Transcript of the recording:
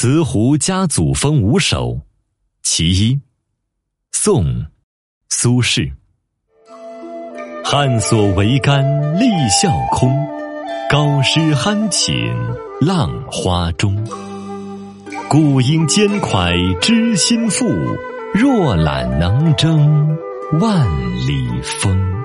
慈湖家祖风五首，其一，宋，苏轼。汉所桅杆立笑空，高师酣寝浪花中。故应兼蒯知心腹，若懒能争万里风。